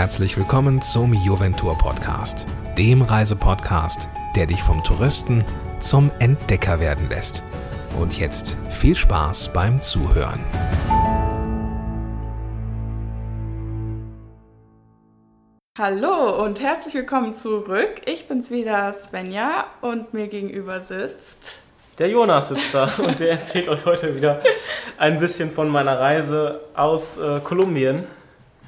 herzlich willkommen zum Juventur Podcast, dem Reisepodcast, der dich vom Touristen zum Entdecker werden lässt. Und jetzt viel Spaß beim Zuhören. Hallo und herzlich willkommen zurück. Ich bin's wieder, Svenja, und mir gegenüber sitzt. Der Jonas sitzt da und der erzählt euch heute wieder ein bisschen von meiner Reise aus äh, Kolumbien.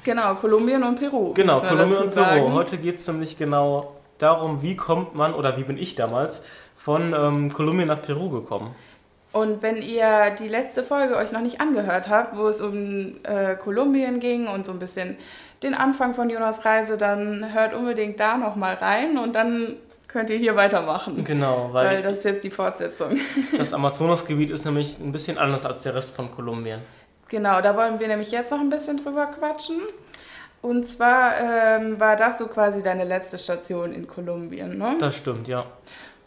Genau, Kolumbien und Peru. Genau, Kolumbien und Peru. sagen. Heute geht es nämlich genau darum, wie kommt man oder wie bin ich damals von ähm, Kolumbien nach Peru gekommen. Und wenn ihr die letzte Folge euch noch nicht angehört habt, wo es um äh, Kolumbien ging und so ein bisschen den Anfang von Jonas Reise, dann hört unbedingt da nochmal rein und dann könnt ihr hier weitermachen. Genau, Weil weil das ist jetzt die Fortsetzung. das Amazonasgebiet ist nämlich ein bisschen anders als der Rest von Kolumbien. Genau, da wollen wir nämlich jetzt noch ein bisschen drüber quatschen. Und zwar ähm, war das so quasi deine letzte Station in Kolumbien, ne? Das stimmt, ja.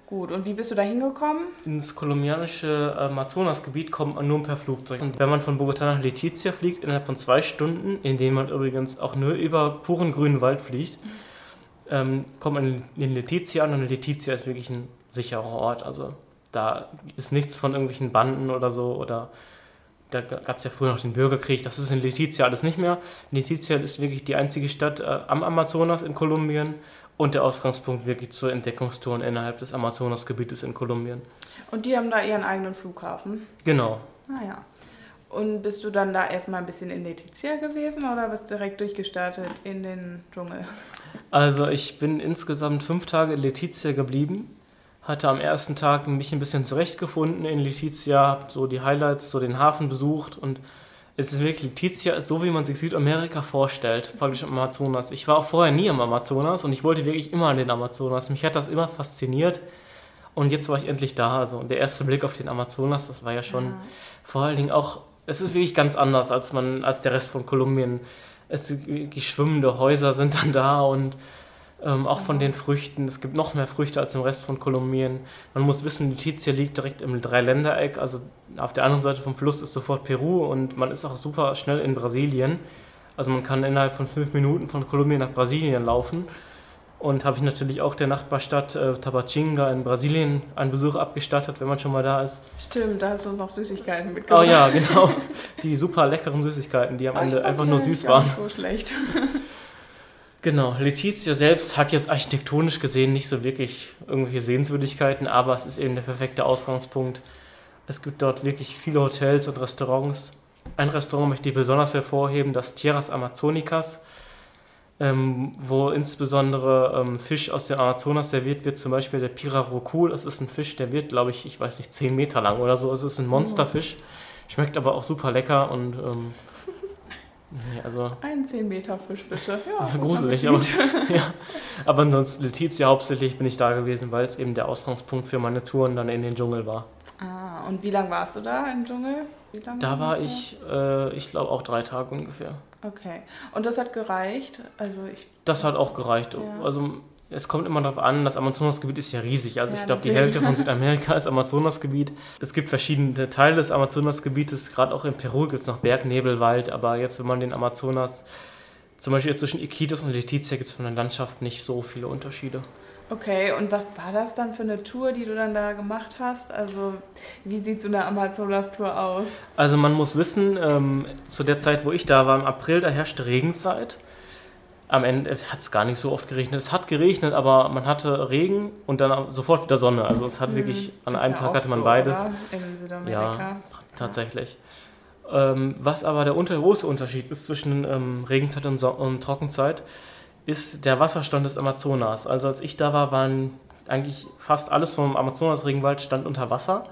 Gut, und wie bist du da hingekommen? Ins kolumbianische Amazonasgebiet kommt man nur per Flugzeug. Und wenn man von Bogotá nach Letizia fliegt, innerhalb von zwei Stunden, in denen man übrigens auch nur über puren grünen Wald fliegt, ähm, kommt man in Letizia an und Letizia ist wirklich ein sicherer Ort. Also da ist nichts von irgendwelchen Banden oder so oder da gab es ja früher noch den Bürgerkrieg, das ist in Letizia alles nicht mehr. Letizia ist wirklich die einzige Stadt äh, am Amazonas in Kolumbien und der Ausgangspunkt wirklich zur Entdeckungstouren innerhalb des Amazonasgebietes in Kolumbien. Und die haben da ihren eigenen Flughafen. Genau. Naja. Und bist du dann da erstmal ein bisschen in Letizia gewesen oder bist du direkt durchgestartet in den Dschungel? Also ich bin insgesamt fünf Tage in Letizia geblieben, hatte am ersten Tag mich ein bisschen zurechtgefunden in Letizia, hab so die Highlights, so den Hafen besucht und es ist wirklich, Letizia ist so, wie man sich Südamerika vorstellt, praktisch im Amazonas. Ich war auch vorher nie im Amazonas und ich wollte wirklich immer an den Amazonas. Mich hat das immer fasziniert und jetzt war ich endlich da. Also und der erste Blick auf den Amazonas, das war ja schon Ja. vor allen Dingen auch, es ist wirklich ganz anders als man, als der Rest von Kolumbien. Es die schwimmende Häuser sind dann da und ähm, auch von den Früchten. Es gibt noch mehr Früchte als im Rest von Kolumbien. Man muss wissen, Letizia liegt direkt im Dreiländereck. Also auf der anderen Seite vom Fluss ist sofort Peru und man ist auch super schnell in Brasilien. Also man kann innerhalb von fünf Minuten von Kolumbien nach Brasilien laufen. Und habe ich natürlich auch der Nachbarstadt äh, Tabatinga in Brasilien einen Besuch abgestattet, wenn man schon mal da ist. Stimmt, da hast du uns noch Süßigkeiten Oh mitgebracht. ja, genau. Die super leckeren Süßigkeiten, die am Aber ich Ende einfach nur süß waren. nicht so schlecht. Genau, Letizia selbst hat jetzt architektonisch gesehen nicht so wirklich irgendwelche Sehenswürdigkeiten, aber es ist eben der perfekte Ausgangspunkt. Es gibt dort wirklich viele Hotels und Restaurants. Ein Restaurant möchte ich besonders hervorheben, das Tierras Amazonicas, ähm, wo insbesondere ähm, Fisch aus dem Amazonas serviert wird, zum Beispiel der Pirarucu. Das ist ein Fisch, der wird, glaube ich, ich weiß nicht, 10 Meter lang oder so. Es ist ein Monsterfisch, schmeckt aber auch super lecker und ähm, nee, also Ein 10 Meter Fisch, bitte. Ja, gruselig, aber, ja. aber ansonsten Letizia hauptsächlich bin ich da gewesen, weil es eben der Ausgangspunkt für meine Touren dann in den Dschungel war. Ah, und wie lange warst du da im Dschungel? Da war ich, äh, ich glaube, auch drei Tage ungefähr. Okay. Und das hat gereicht? Also ich. Das hat auch gereicht. Ja. Also es kommt immer darauf an, das Amazonasgebiet ist ja riesig. Also Ja, ich glaube, die. Hälfte von Südamerika ist Amazonasgebiet. Es gibt verschiedene Teile des Amazonasgebietes. Gerade auch in Peru gibt es noch Bergnebelwald. Aber jetzt, wenn man den Amazonas, zum Beispiel jetzt zwischen Iquitos und Letizia, gibt es von der Landschaft nicht so viele Unterschiede. Okay, und was war das dann für eine Tour, die du dann da gemacht hast? Also, wie sieht so eine Amazonas-Tour aus? Also man muss wissen, ähm, zu der Zeit, wo ich da war, im April, da herrschte Regenzeit. Am Ende hat es gar nicht so oft geregnet. Es hat geregnet, aber man hatte Regen und dann sofort wieder Sonne. Also es hat wirklich, an Ist einem ja Tag hatte man so, beides. In Südamerika. Ja, tatsächlich. Ähm, was aber der unter große Unterschied ist zwischen ähm, Regenzeit und, so und Trockenzeit, ist der Wasserstand des Amazonas. Also als ich da war, waren eigentlich fast alles vom Amazonas-Regenwald stand unter Wasser.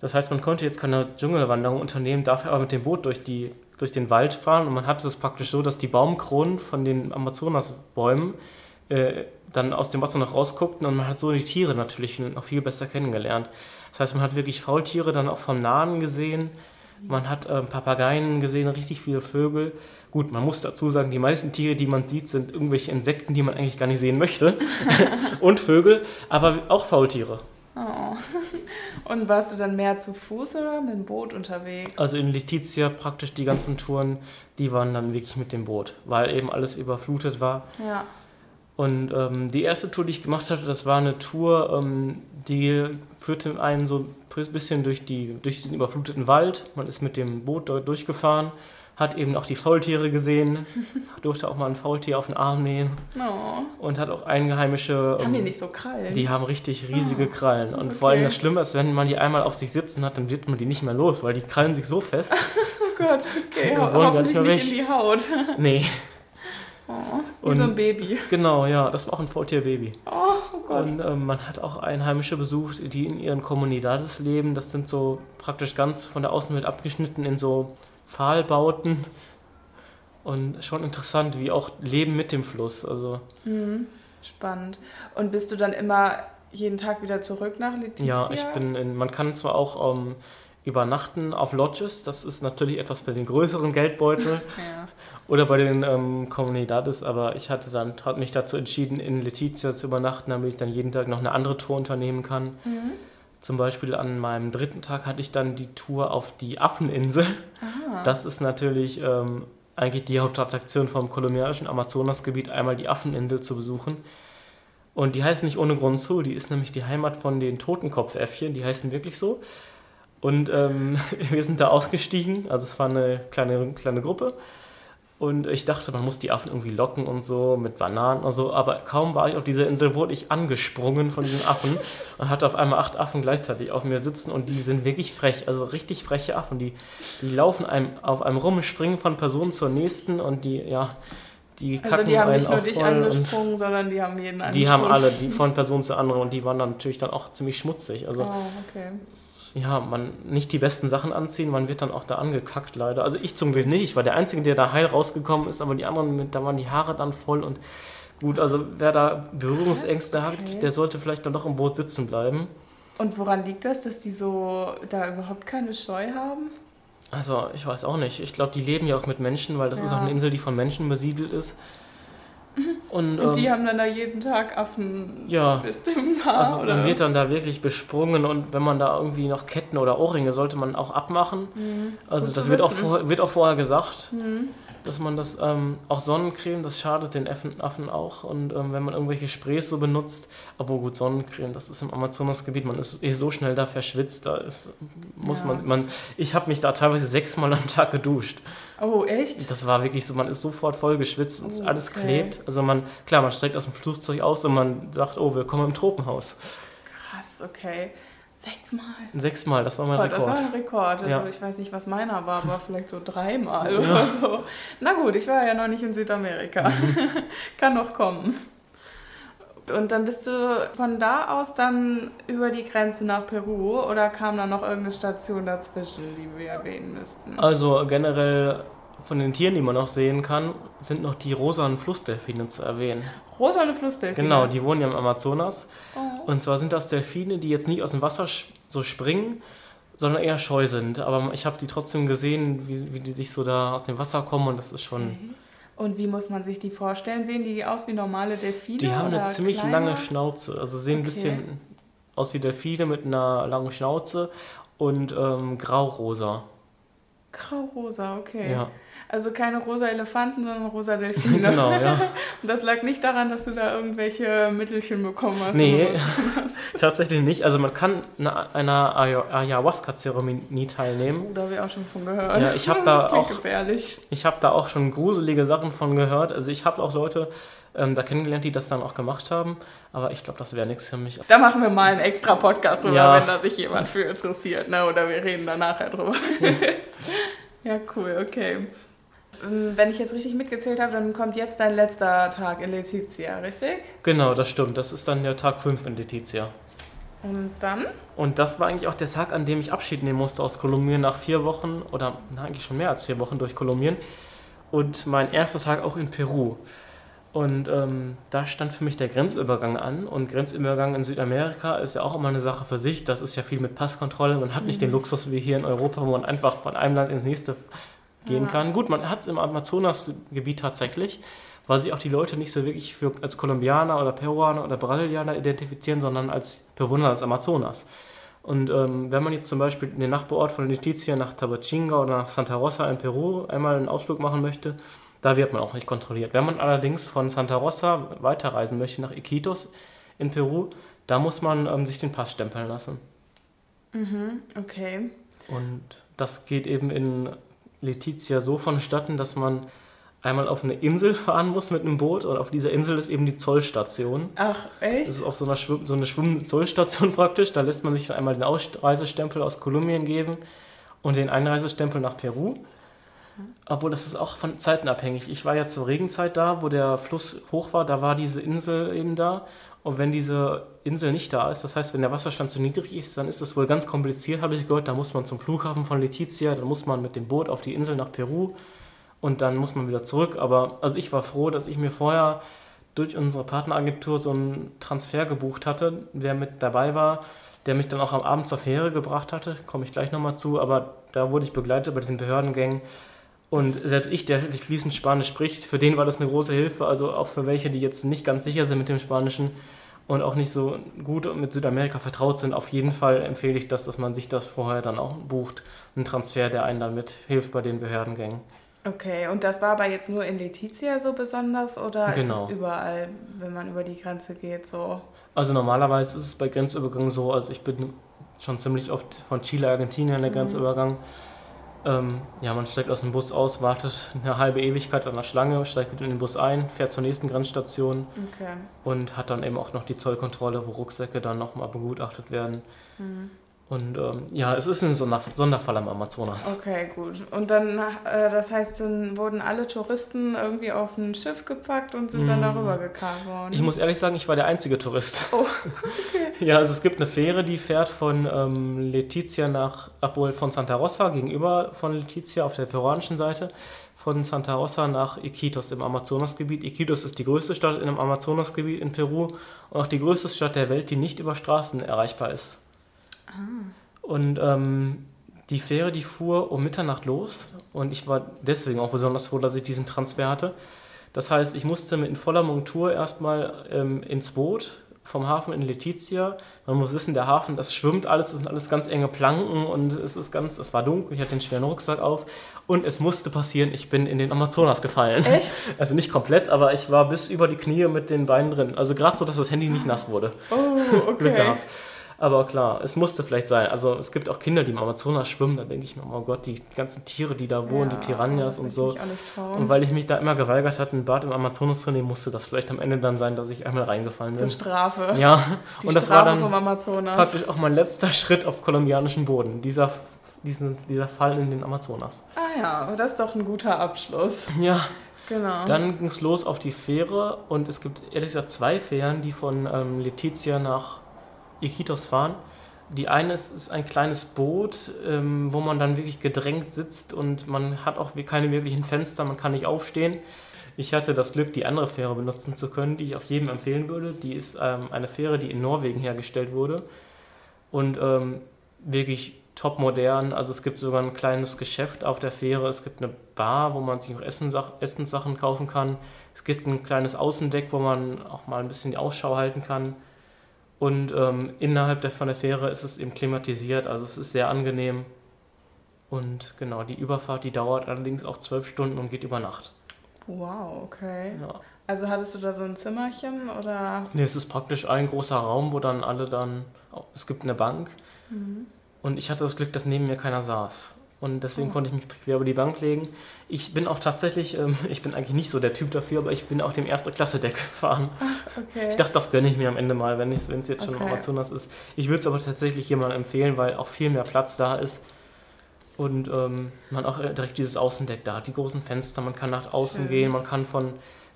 Das heißt, man konnte jetzt keine Dschungelwanderung unternehmen, dafür aber mit dem Boot durch, die, durch den Wald fahren und man hatte es praktisch so, dass die Baumkronen von den Amazonasbäumen äh, dann aus dem Wasser noch rausguckten und man hat so die Tiere natürlich noch viel besser kennengelernt. Das heißt, man hat wirklich Faultiere dann auch vom Nahen gesehen, man hat ähm, Papageien gesehen, richtig viele Vögel. Gut, man muss dazu sagen, die meisten Tiere, die man sieht, sind irgendwelche Insekten, die man eigentlich gar nicht sehen möchte. und Vögel, aber auch Faultiere. Oh. Und warst du dann mehr zu Fuß oder mit dem Boot unterwegs? Also in Letizia praktisch die ganzen Touren, die waren dann wirklich mit dem Boot, weil eben alles überflutet war. Ja. Und ähm, die erste Tour, die ich gemacht hatte, das war eine Tour, ähm, die führte einen so ein bisschen durch, die, durch diesen überfluteten Wald. Man ist mit dem Boot dort durchgefahren, hat eben auch die Faultiere gesehen, durfte auch mal ein Faultier auf den Arm nehmen Oh. und hat auch einheimische. Haben die ähm, nicht so Krallen? die haben richtig riesige Ah, Krallen. Und vor allem okay. das Schlimme ist, wenn man die einmal auf sich sitzen hat, dann wird man die nicht mehr los, weil die krallen sich so fest. oh Gott, okay. Ho gar hoffentlich nicht nicht in die Haut. nee, Oh, wie Und- so ein Baby. genau, ja, das war auch ein Faultierbaby. Oh, oh Gott. Und ähm, man hat auch Einheimische besucht, die in ihren Comunidades leben. Das sind so praktisch ganz von der Außenwelt abgeschnitten in so Pfahlbauten. Und schon interessant, wie auch Leben mit dem Fluss. Also Hm, spannend. Und bist du dann immer jeden Tag wieder zurück nach Letizia? ja, ich bin in, man kann zwar auch ähm, übernachten auf Lodges, das ist natürlich etwas für den größeren Geldbeutel Ja. oder bei den ähm, Comunidades, aber ich hatte dann hat mich dazu entschieden, in Letizia zu übernachten, damit ich dann jeden Tag noch eine andere Tour unternehmen kann. Mhm. Zum Beispiel an meinem dritten Tag hatte ich dann die Tour auf die Affeninsel. Ah. Das ist natürlich ähm, eigentlich die Hauptattraktion vom kolumbianischen Amazonasgebiet, einmal die Affeninsel zu besuchen. Und die heißt nicht ohne Grund so, die ist nämlich die Heimat von den Totenkopfäffchen, die heißen wirklich so. Und ähm, wir sind da ausgestiegen, also es war eine kleine, kleine Gruppe. Und ich dachte, man muss die Affen irgendwie locken und so mit Bananen und so. Aber kaum war ich auf dieser Insel, wurde ich angesprungen von diesen Affen und hatte auf einmal acht Affen gleichzeitig auf mir sitzen. Und die sind wirklich frech, also richtig freche Affen. Die, die laufen einem auf einem rum, springen von Person zur nächsten und die, ja, die kacken Also die haben nicht nur dich angesprungen, sondern die haben jeden angesprungen. die haben alle, die von Person zu anderen und die waren dann natürlich dann auch ziemlich schmutzig. Also Oh, okay. Ja, man nicht die besten Sachen anziehen, man wird dann auch da angekackt leider. Also ich zum Glück nicht, ich war der Einzige, der da heil rausgekommen ist, aber die anderen, mit, da waren die Haare dann voll und gut, also wer da Berührungsängste Krass, okay. hat, der sollte vielleicht dann doch im Boot sitzen bleiben. Und woran liegt das, dass die so da überhaupt keine Scheu haben? Also ich weiß auch nicht, ich glaube, die leben ja auch mit Menschen, weil das ist Ja. auch eine Insel, die von Menschen besiedelt ist. Und, Und die ähm, haben dann da jeden Tag Affen ja, bist im Haar, also oder? man wird dann da wirklich besprungen und wenn man da irgendwie noch Ketten oder Ohrringe sollte man auch abmachen. Mhm. Also Gut das wird auch, vor, wird auch vorher gesagt. Mhm. dass man das, ähm, auch Sonnencreme, das schadet den Affen, auch. Und ähm, wenn man irgendwelche Sprays so benutzt, obwohl gut Sonnencreme, das ist im Amazonasgebiet, man ist eh so schnell da verschwitzt, da ist, muss Ja. man, man, ich habe mich da teilweise sechsmal am Tag geduscht. Oh, echt? Das war wirklich so, man ist sofort voll geschwitzt und Oh, alles okay. klebt. Also man, klar, man steigt aus dem Flugzeug aus und man sagt, oh, willkommen im Tropenhaus. Krass, okay. Sechsmal. Sechsmal, das war mein Oh, das war Rekord. ein Rekord. Also Ja. ich weiß nicht, was meiner war, aber vielleicht so dreimal oder so. Na gut, ich war ja noch nicht in Südamerika. Mhm. Kann noch kommen. Und dann bist du von da aus dann über die Grenze nach Peru oder kam da noch irgendeine Station dazwischen, die wir erwähnen müssten? Also generell von den Tieren, die man noch sehen kann, sind noch die rosanen Flussdelfine zu erwähnen. Rosane Flussdelfine. Genau, die wohnen ja im Amazonas. Oh. Und zwar sind das Delfine, die jetzt nicht aus dem Wasser so springen, sondern eher scheu sind. Aber ich habe die trotzdem gesehen, wie, wie die sich so da aus dem Wasser kommen und das ist schon. Und wie muss man sich die vorstellen? Sehen die aus wie normale Delfine? Die haben eine ziemlich kleiner? lange Schnauze. Also sehen ein Okay. bisschen aus wie Delfine mit einer langen Schnauze und ähm, grau-rosa. Grau-rosa, okay. Ja, Also keine rosa Elefanten, sondern rosa Delfine. genau, ja. Und das lag nicht daran, dass du da irgendwelche Mittelchen bekommen hast. Nee, tatsächlich nicht. Also man kann einer, einer Aya- Ayahuasca-Zeremonie teilnehmen. so. Da habe ich auch schon von gehört. Ja, ich hab da auch- gefährlich. Ich habe da auch schon gruselige Sachen von gehört. Also ich habe auch Leute ähm, da kennengelernt, die das dann auch gemacht haben. Aber ich glaube, das wäre nichts für mich. Da machen wir mal einen extra Podcast drüber, Ja. wenn da sich jemand für interessiert. Ne? Oder wir reden da nachher drüber. ja, cool, okay. Ähm, Wenn ich jetzt richtig mitgezählt habe, dann kommt jetzt dein letzter Tag in Letizia, richtig? Genau, das stimmt. Das ist dann der Tag 5 in Letizia. Und dann? Und das war eigentlich auch der Tag, an dem ich Abschied nehmen musste aus Kolumbien nach vier Wochen oder na, eigentlich schon mehr als vier Wochen durch Kolumbien. Und mein erster Tag auch in Peru. Und ähm, da stand für mich der Grenzübergang an. Und Grenzübergang in Südamerika ist ja auch immer eine Sache für sich. Das ist ja viel mit Passkontrolle. Man hat nicht den Luxus wie hier in Europa, wo man einfach von einem Land ins nächste gehen Ja. kann. Gut, man hat es im Amazonasgebiet tatsächlich, weil sich auch die Leute nicht so wirklich für, als Kolumbianer oder Peruaner oder Brasilianer identifizieren, sondern als Bewohner des Amazonas. Und ähm, wenn man jetzt zum Beispiel in den Nachbarort von Letizia nach Tabachinga oder nach Santa Rosa in Peru einmal einen Ausflug machen möchte, da wird man auch nicht kontrolliert. Wenn man allerdings von Santa Rosa weiterreisen möchte nach Iquitos in Peru, da muss man ähm, sich den Pass stempeln lassen. Mhm, okay. Und das geht eben in Letizia so vonstatten, dass man einmal auf eine Insel fahren muss mit einem Boot und auf dieser Insel ist eben die Zollstation. Ach, echt? Das ist auf so, einer Schwimm so eine schwimmende Zollstation praktisch. Da lässt man sich dann einmal den Ausreisestempel aus Kolumbien geben und den Einreisestempel nach Peru. Obwohl, das ist auch von Zeiten abhängig. Ich war ja zur Regenzeit da, wo der Fluss hoch war, da war diese Insel eben da. Und wenn diese Insel nicht da ist, das heißt, wenn der Wasserstand zu niedrig ist, dann ist das wohl ganz kompliziert, habe ich gehört. Da muss man zum Flughafen von Letizia, dann muss man mit dem Boot auf die Insel nach Peru und dann muss man wieder zurück. Aber also ich war froh, dass ich mir vorher durch unsere Partneragentur so einen Transfer gebucht hatte, der mit dabei war, der mich dann auch am Abend zur Fähre gebracht hatte, komme ich gleich nochmal zu, aber da wurde ich begleitet bei den Behördengängen und selbst ich, der fließend Spanisch spricht, für den war das eine große Hilfe. Also auch für welche, die jetzt nicht ganz sicher sind mit dem Spanischen und auch nicht so gut mit Südamerika vertraut sind, auf jeden Fall empfehle ich das, dass man sich das vorher dann auch bucht. Ein Transfer, der einen dann mit hilft bei den Behördengängen. Okay, und das war aber jetzt nur in Letizia so besonders oder Genau. ist es überall, wenn man über die Grenze geht, so? Also normalerweise ist es bei Grenzübergängen so, also ich bin schon ziemlich oft von Chile, Argentinien der Grenzübergang. Ähm, ja, man steigt aus dem Bus aus, wartet eine halbe Ewigkeit an der Schlange, steigt wieder in den Bus ein, fährt zur nächsten Grenzstation Okay. und hat dann eben auch noch die Zollkontrolle, wo Rucksäcke dann nochmal begutachtet werden. Und ähm, ja, es ist ein Sonder Sonderfall am Amazonas. Okay, gut. Und dann, äh, das heißt, dann wurden alle Touristen irgendwie auf ein Schiff gepackt und sind dann darüber gekarrt worden. Ich muss ehrlich sagen, ich war der einzige Tourist. Oh, Ja, also es gibt eine Fähre, die fährt von ähm, Letizia nach, obwohl von Santa Rosa gegenüber von Letizia auf der peruanischen Seite, von Santa Rosa nach Iquitos im Amazonasgebiet. Iquitos ist die größte Stadt im Amazonasgebiet in Peru und auch die größte Stadt der Welt, die nicht über Straßen erreichbar ist. Und ähm, die Fähre, die fuhr um Mitternacht los und ich war deswegen auch besonders froh, dass ich diesen Transfer hatte. Das heißt, ich musste mit in voller Montur erstmal ähm, ins Boot vom Hafen in Letizia. Man muss wissen, der Hafen, das schwimmt alles, das sind alles ganz enge Planken und es ist ganz, es war dunkel, ich hatte den schweren Rucksack auf und es musste passieren, ich bin in den Amazonas gefallen. Echt? Also nicht komplett, aber ich war bis über die Knie mit den Beinen drin. Also gerade so, dass das Handy nicht nass wurde. oh Glück okay. gehabt. Aber klar, es musste vielleicht sein. Also es gibt auch Kinder, die im Amazonas schwimmen. Da denke ich mir, oh Gott, die ganzen Tiere, die da wohnen, Ja, die Piranhas und so. Und weil ich mich da immer geweigert hatte, ein Bad im Amazonas zu nehmen, musste das vielleicht am Ende dann sein, dass ich einmal reingefallen Zur bin. Strafe. Ja, Die und das Strafe war dann vom Amazonas. praktisch auch mein letzter Schritt auf kolumbianischem Boden. Dieser, diesen, dieser Fall in den Amazonas. Ah ja, das ist doch ein guter Abschluss. Ja, Genau. Dann ging es los auf die Fähre und es gibt ehrlich gesagt zwei Fähren, die von ähm, Letizia nach Iquitos fahren. Die eine ist, ist ein kleines Boot, ähm, wo man dann wirklich gedrängt sitzt und man hat auch keine wirklichen Fenster, man kann nicht aufstehen. Ich hatte das Glück, die andere Fähre benutzen zu können, die ich auch jedem empfehlen würde. Die ist ähm, eine Fähre, die in Norwegen hergestellt wurde und ähm, wirklich top modern. Also es gibt sogar ein kleines Geschäft auf der Fähre. Es gibt eine Bar, wo man sich Essensach Essenssachen kaufen kann. Es gibt ein kleines Außendeck, wo man auch mal ein bisschen die Ausschau halten kann. Und ähm, innerhalb der, von der Fähre ist es eben klimatisiert, also es ist sehr angenehm. Und genau, die Überfahrt, die dauert allerdings auch zwölf Stunden und geht über Nacht. Wow, okay. Ja. Also hattest du da so ein Zimmerchen oder? Nee, es ist praktisch ein großer Raum, wo dann alle dann, oh, es gibt eine Bank und ich hatte das Glück, dass neben mir keiner saß. Und deswegen Oh. konnte ich mich quer über die Bank legen. Ich bin auch tatsächlich, ähm, ich bin eigentlich nicht so der Typ dafür, aber ich bin auch dem erste Klasse Deck gefahren. Okay. Ich dachte, das gönne ich mir am Ende mal, wenn es jetzt schon Okay. Amazonas ist. Ich würde es aber tatsächlich jemandem empfehlen, weil auch viel mehr Platz da ist. Und ähm, man auch direkt dieses Außendeck da hat, die großen Fenster, man kann nach außen Schön. gehen, man kann von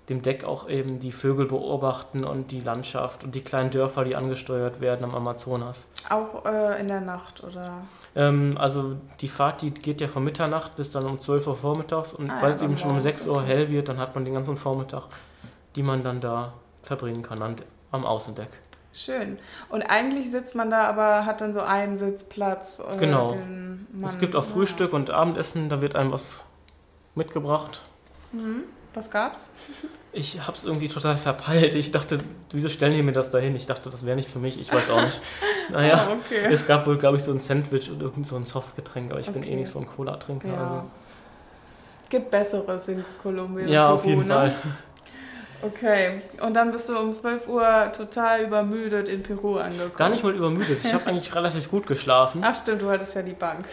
dem Deck auch eben die Vögel beobachten und die Landschaft und die kleinen Dörfer, die angesteuert werden am Amazonas. Auch äh, in der Nacht oder? Ähm, also die Fahrt, die geht ja von Mitternacht bis dann um 12 Uhr vormittags und Ah, weil ja, es eben schon um morgens, 6 Uhr hell wird, dann hat man den ganzen Vormittag, die man dann da verbringen kann an, am Außendeck. Schön. Und eigentlich sitzt man da, aber hat dann so einen Sitzplatz. Äh, Genau. es gibt auch ja. Frühstück und Abendessen, da wird einem was mitgebracht. Mhm. Was gab's? Ich habe es irgendwie total verpeilt. Ich dachte, wieso stellen die mir das dahin? Ich dachte, das wäre nicht für mich. Ich weiß auch nicht. Naja, oh, okay. es gab wohl, glaube ich, so ein Sandwich und irgend so ein Softgetränk, aber ich okay. bin eh nicht so ein Cola-Trinker. Ja. Also. Gibt Besseres in Kolumbien. Ja, Peru, auf jeden ne? Fall. Okay, und dann bist du um 12 Uhr total übermüdet in Peru angekommen. Gar nicht mal übermüdet, ich habe eigentlich relativ gut geschlafen. Ach stimmt, du hattest ja die Bank.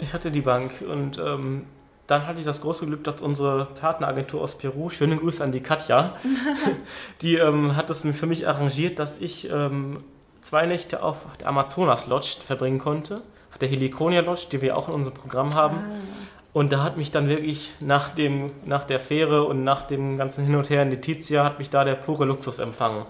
ich hatte die Bank und ähm, dann hatte ich das große Glück, dass unsere Partneragentur aus Peru, schöne Grüße an die Katja, die ähm, hat es für mich arrangiert, dass ich ähm, zwei Nächte auf der Amazonas Lodge verbringen konnte, auf der Heliconia Lodge, die wir auch in unserem Programm haben. Ah. Und da hat mich dann wirklich nach, dem, nach der Fähre und nach dem ganzen Hin und Her in Letizia, hat mich da der pure Luxus empfangen.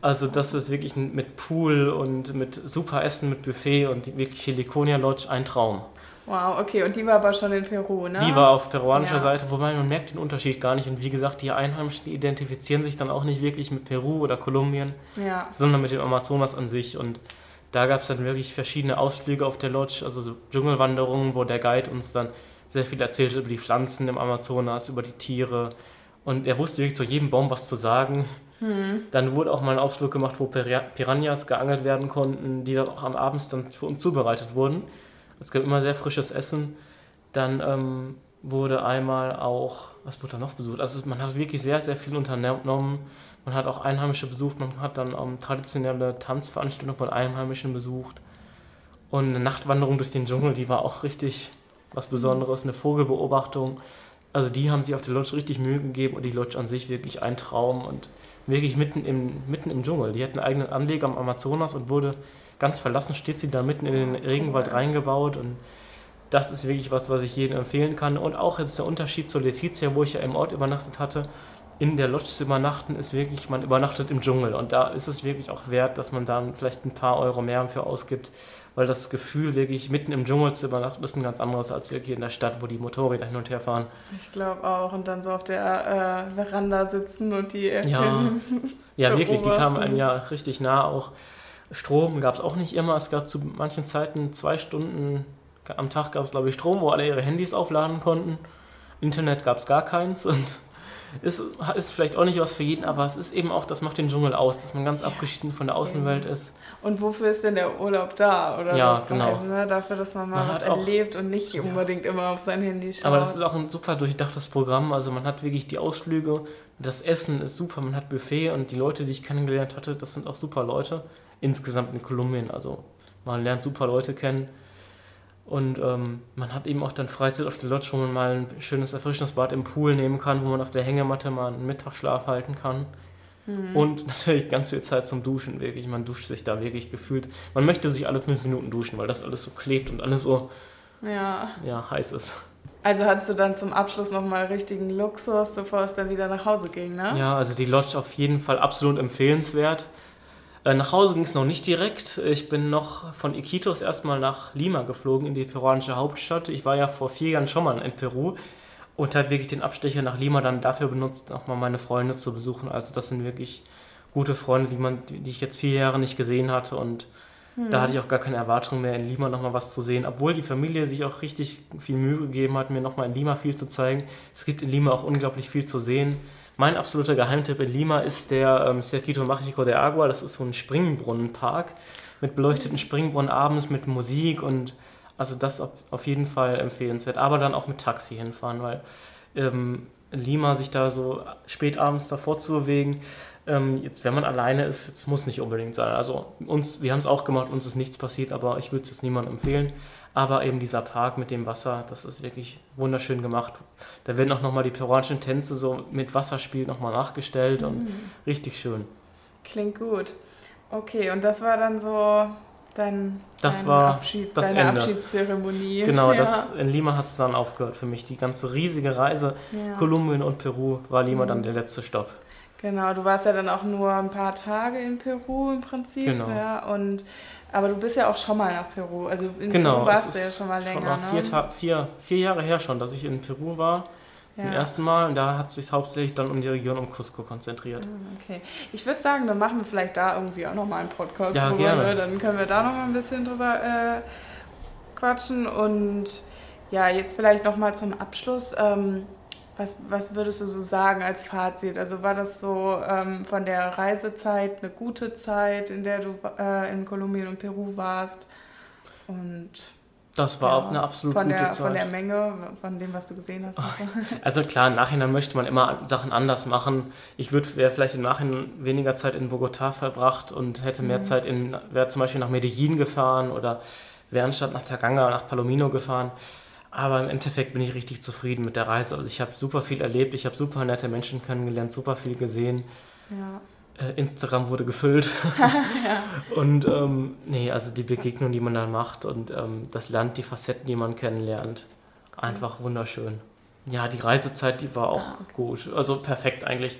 Also das ist wirklich mit Pool und mit super Essen, mit Buffet und wirklich Heliconia Lodge ein Traum. Wow, okay, und die war aber schon in Peru, ne? Die war auf peruanischer ja. Seite, wobei man merkt den Unterschied gar nicht. Und wie gesagt, die Einheimischen identifizieren sich dann auch nicht wirklich mit Peru oder Kolumbien, ja. sondern mit dem Amazonas an sich. Und da gab es dann wirklich verschiedene Ausflüge auf der Lodge, also so Dschungelwanderungen, wo der Guide uns dann sehr viel erzählte über die Pflanzen im Amazonas, über die Tiere. Und er wusste wirklich zu jedem Baum was zu sagen. Hm. Dann wurde auch mal ein Ausflug gemacht, wo Piranhas geangelt werden konnten, die dann auch am Abend dann für uns zubereitet wurden. Es gab immer sehr frisches Essen. Dann ähm, wurde einmal auch, was wurde da noch besucht? Also man hat wirklich sehr, sehr viel unternommen. Man hat auch Einheimische besucht, man hat dann ähm, traditionelle Tanzveranstaltungen von Einheimischen besucht. Und eine Nachtwanderung durch den Dschungel, die war auch richtig was Besonderes, eine Vogelbeobachtung. Also die haben sich auf der Lodge richtig Mühe gegeben und die Lodge an sich wirklich ein Traum und wirklich mitten im, mitten im Dschungel. Die hatten einen eigenen Anleger am Amazonas und wurde ganz verlassen, steht sie da mitten in den Regenwald reingebaut und das ist wirklich was, was ich jedem empfehlen kann. Und auch jetzt der Unterschied zur Letizia, wo ich ja im Ort übernachtet hatte, in der Lodge zu übernachten, ist wirklich, man übernachtet im Dschungel. Und da ist es wirklich auch wert, dass man dann vielleicht ein paar Euro mehr für ausgibt, weil das Gefühl, wirklich mitten im Dschungel zu übernachten, ist ein ganz anderes als wirklich in der Stadt, wo die Motorräder hin und her fahren. Ich glaube auch. Und dann so auf der äh, Veranda sitzen und die äh, Ja, ja wirklich, die kamen einem ja richtig nah. Auch Strom gab es auch nicht immer. Es gab zu manchen Zeiten zwei Stunden am Tag gab es, glaube ich, Strom, wo alle ihre Handys aufladen konnten. Internet gab es gar keins und ist, ist vielleicht auch nicht was für jeden, aber es ist eben auch, das macht den Dschungel aus, dass man ganz ja. abgeschieden von der Außenwelt ist. Und wofür ist denn der Urlaub da? Oder ja, genau. ne? Dafür, dass man mal man was erlebt auch, und nicht unbedingt ja. immer auf sein Handy schaut. Aber das ist auch ein super durchdachtes Programm. Also man hat wirklich die Ausflüge, das Essen ist super, man hat Buffet und die Leute, die ich kennengelernt hatte, das sind auch super Leute. Insgesamt in Kolumbien. Also man lernt super Leute kennen. Und ähm, man hat eben auch dann Freizeit auf der Lodge, wo man mal ein schönes Erfrischungsbad im Pool nehmen kann, wo man auf der Hängematte mal einen Mittagsschlaf halten kann. Mhm. Und natürlich ganz viel Zeit zum Duschen, wirklich. Man duscht sich da wirklich gefühlt. Man möchte sich alle fünf Minuten duschen, weil das alles so klebt und alles so ja. Ja, heiß ist. Also hattest du dann zum Abschluss nochmal richtigen Luxus, bevor es dann wieder nach Hause ging, ne? Ja, also die Lodge auf jeden Fall absolut empfehlenswert. Äh, nach Hause ging es noch nicht direkt. Ich bin noch von Iquitos erstmal nach Lima geflogen, in die peruanische Hauptstadt. Ich war ja vor vier Jahren schon mal in Peru und habe wirklich den Abstecher nach Lima dann dafür benutzt, auch mal meine Freunde zu besuchen. Also das sind wirklich gute Freunde, die, man, die ich jetzt vier Jahre nicht gesehen hatte und hm. da hatte ich auch gar keine Erwartung mehr, in Lima nochmal was zu sehen, obwohl die Familie sich auch richtig viel Mühe gegeben hat, mir nochmal in Lima viel zu zeigen. Es gibt in Lima auch unglaublich viel zu sehen. Mein absoluter Geheimtipp in Lima ist der ähm, Circuito Mágico de Agua. Das ist so ein Springbrunnenpark mit beleuchteten Springbrunnen abends, mit Musik und also das auf, jeden Fall empfehlenswert. Aber dann auch mit Taxi hinfahren, weil ähm, Lima sich da so spät abends davor zu bewegen, ähm, jetzt wenn man alleine ist, jetzt muss nicht unbedingt sein. Also uns, wir haben es auch gemacht, uns ist nichts passiert, aber ich würde es jetzt niemandem empfehlen. Aber eben dieser Park mit dem Wasser, das ist wirklich wunderschön gemacht. Da werden auch nochmal die peruanischen Tänze so mit Wasserspiel nochmal nachgestellt mhm. und richtig schön. Klingt gut. Okay, und das war dann so dein, das dein war Abschied, das deine Ende. Abschiedszeremonie. Genau, ja. das, in Lima hat es dann aufgehört für mich. Die ganze riesige Reise, ja. Kolumbien und Peru, war Lima mhm. dann der letzte Stopp. Genau, du warst ja dann auch nur ein paar Tage in Peru im Prinzip. Genau. Ja, und, aber du bist ja auch schon mal nach Peru. Also in genau, Peru warst du ja schon mal länger. Schon mal vier, ne? vier, vier Jahre her schon, dass ich in Peru war. Ja. Zum ersten Mal und da hat es sich hauptsächlich dann um die Region um Cusco konzentriert. Ah, okay. Ich würde sagen, dann machen wir vielleicht da irgendwie auch nochmal einen Podcast ja, drüber. Gerne. Ne? Dann können wir da nochmal ein bisschen drüber äh, quatschen. Und ja, jetzt vielleicht nochmal zum Abschluss. Ähm, was, was würdest du so sagen als Fazit? Also war das so ähm, von der Reisezeit eine gute Zeit, in der du äh, in Kolumbien und Peru warst? Und das war ja, eine absolut gute der, Zeit. Von der Menge, von dem, was du gesehen hast. Also klar, im Nachhinein möchte man immer Sachen anders machen. Ich wäre vielleicht im Nachhinein weniger Zeit in Bogotá verbracht und hätte mehr mhm. Zeit in, wäre zum Beispiel nach Medellin gefahren oder wäre anstatt nach Taganga nach Palomino gefahren. Aber im Endeffekt bin ich richtig zufrieden mit der Reise. Also ich habe super viel erlebt, ich habe super nette Menschen kennengelernt, super viel gesehen. Ja. Äh, Instagram wurde gefüllt. ja. Und ähm, nee, also die Begegnung, die man dann macht und ähm, das Land, die Facetten, die man kennenlernt, einfach wunderschön. Ja, die Reisezeit, die war auch ah, okay. gut. Also perfekt eigentlich.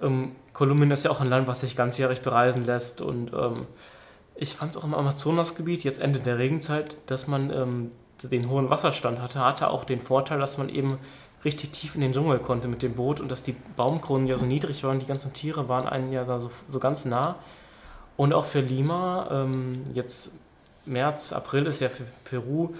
Ähm, Kolumbien ist ja auch ein Land, was sich ganzjährig bereisen lässt und ähm, ich fand es auch im Amazonasgebiet, jetzt Ende der Regenzeit, dass man ähm, den hohen Wasserstand hatte, hatte auch den Vorteil, dass man eben richtig tief in den Dschungel konnte mit dem Boot und dass die Baumkronen ja so niedrig waren, die ganzen Tiere waren einem ja da so, so ganz nah. Und auch für Lima, ähm, jetzt März, April ist ja für Peru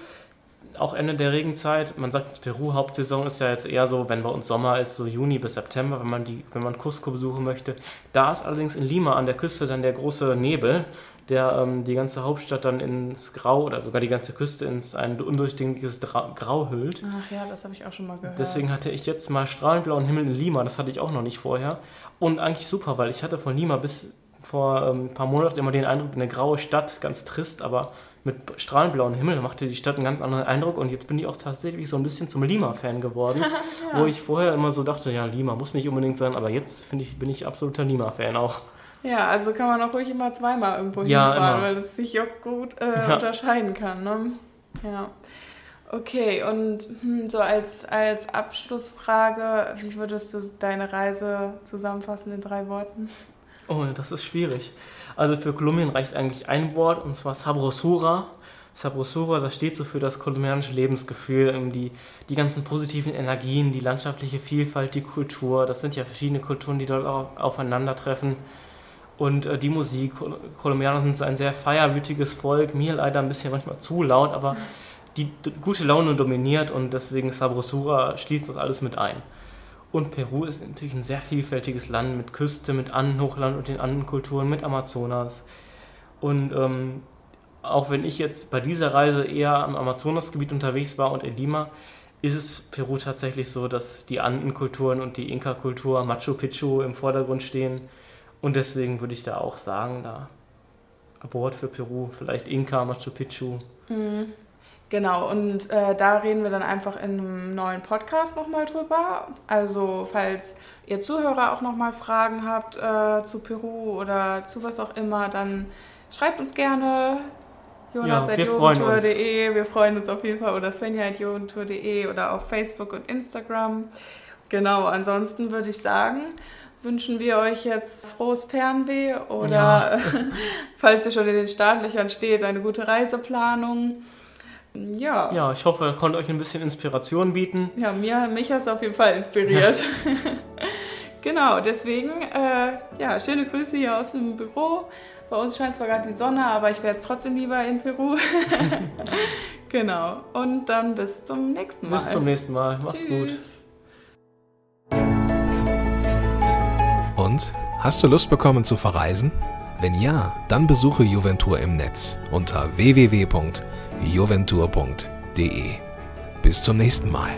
auch Ende der Regenzeit. Man sagt, Peru Hauptsaison ist ja jetzt eher so, wenn bei uns Sommer ist, so Juni bis September, wenn man die, wenn man Cusco besuchen möchte. Da ist allerdings in Lima an der Küste dann der große Nebel der ähm, die ganze Hauptstadt dann ins Grau oder sogar die ganze Küste ins ein undurchdringliches Grau hüllt. Ach ja, das habe ich auch schon mal gehört. Deswegen hatte ich jetzt mal strahlend Himmel in Lima, das hatte ich auch noch nicht vorher. Und eigentlich super, weil ich hatte von Lima bis vor ähm, ein paar Monaten immer den Eindruck, eine graue Stadt, ganz trist, aber mit strahlend Himmel machte die Stadt einen ganz anderen Eindruck und jetzt bin ich auch tatsächlich so ein bisschen zum Lima-Fan geworden, ja. wo ich vorher immer so dachte, ja, Lima muss nicht unbedingt sein, aber jetzt ich, bin ich absoluter Lima-Fan auch. Ja, also kann man auch ruhig immer zweimal irgendwo ja, hinfahren, immer. weil es sich auch gut äh, ja. unterscheiden kann. Ne? Ja. Okay, und hm, so als, als Abschlussfrage, wie würdest du deine Reise zusammenfassen in drei Worten? Oh, das ist schwierig. Also für Kolumbien reicht eigentlich ein Wort, und zwar Sabrosura. Sabrosura, das steht so für das kolumbianische Lebensgefühl, die, die ganzen positiven Energien, die landschaftliche Vielfalt, die Kultur. Das sind ja verschiedene Kulturen, die dort auch aufeinandertreffen. Und äh, die Musik, Kolumbianer sind ein sehr feierwütiges Volk, mir leider ein bisschen manchmal zu laut, aber die gute Laune dominiert und deswegen Sabrosura schließt das alles mit ein. Und Peru ist natürlich ein sehr vielfältiges Land mit Küste, mit Andenhochland und den anderen Kulturen, mit Amazonas. Und ähm, auch wenn ich jetzt bei dieser Reise eher am Amazonasgebiet unterwegs war und in Lima, ist es Peru tatsächlich so, dass die Andenkulturen und die Inka-Kultur, Machu Picchu im Vordergrund stehen und deswegen würde ich da auch sagen, da Wort für Peru, vielleicht Inka, Machu Picchu. Mhm. Genau, und äh, da reden wir dann einfach in einem neuen Podcast nochmal drüber. Also falls ihr Zuhörer auch nochmal Fragen habt äh, zu Peru oder zu was auch immer, dann schreibt uns gerne. Jonas.jugendtour.de, ja, wir freuen uns auf jeden Fall. Oder Svenja.jugendtour.de oder auf Facebook und Instagram. Genau, ansonsten würde ich sagen, wünschen wir euch jetzt frohes Fernweh oder ja. falls ihr schon in den Startlöchern steht, eine gute Reiseplanung. Ja. Ja, ich hoffe, er konnte euch ein bisschen Inspiration bieten. Ja, mir, mich hast du auf jeden Fall inspiriert. genau, deswegen, äh, ja, schöne Grüße hier aus dem Büro. Bei uns scheint zwar gerade die Sonne, aber ich wäre jetzt trotzdem lieber in Peru. genau. Und dann bis zum nächsten Mal. Bis zum nächsten Mal. Macht's Tschüss. gut. Und hast du Lust bekommen zu verreisen? Wenn ja, dann besuche Juventur im Netz unter www.juventur.de. Bis zum nächsten Mal.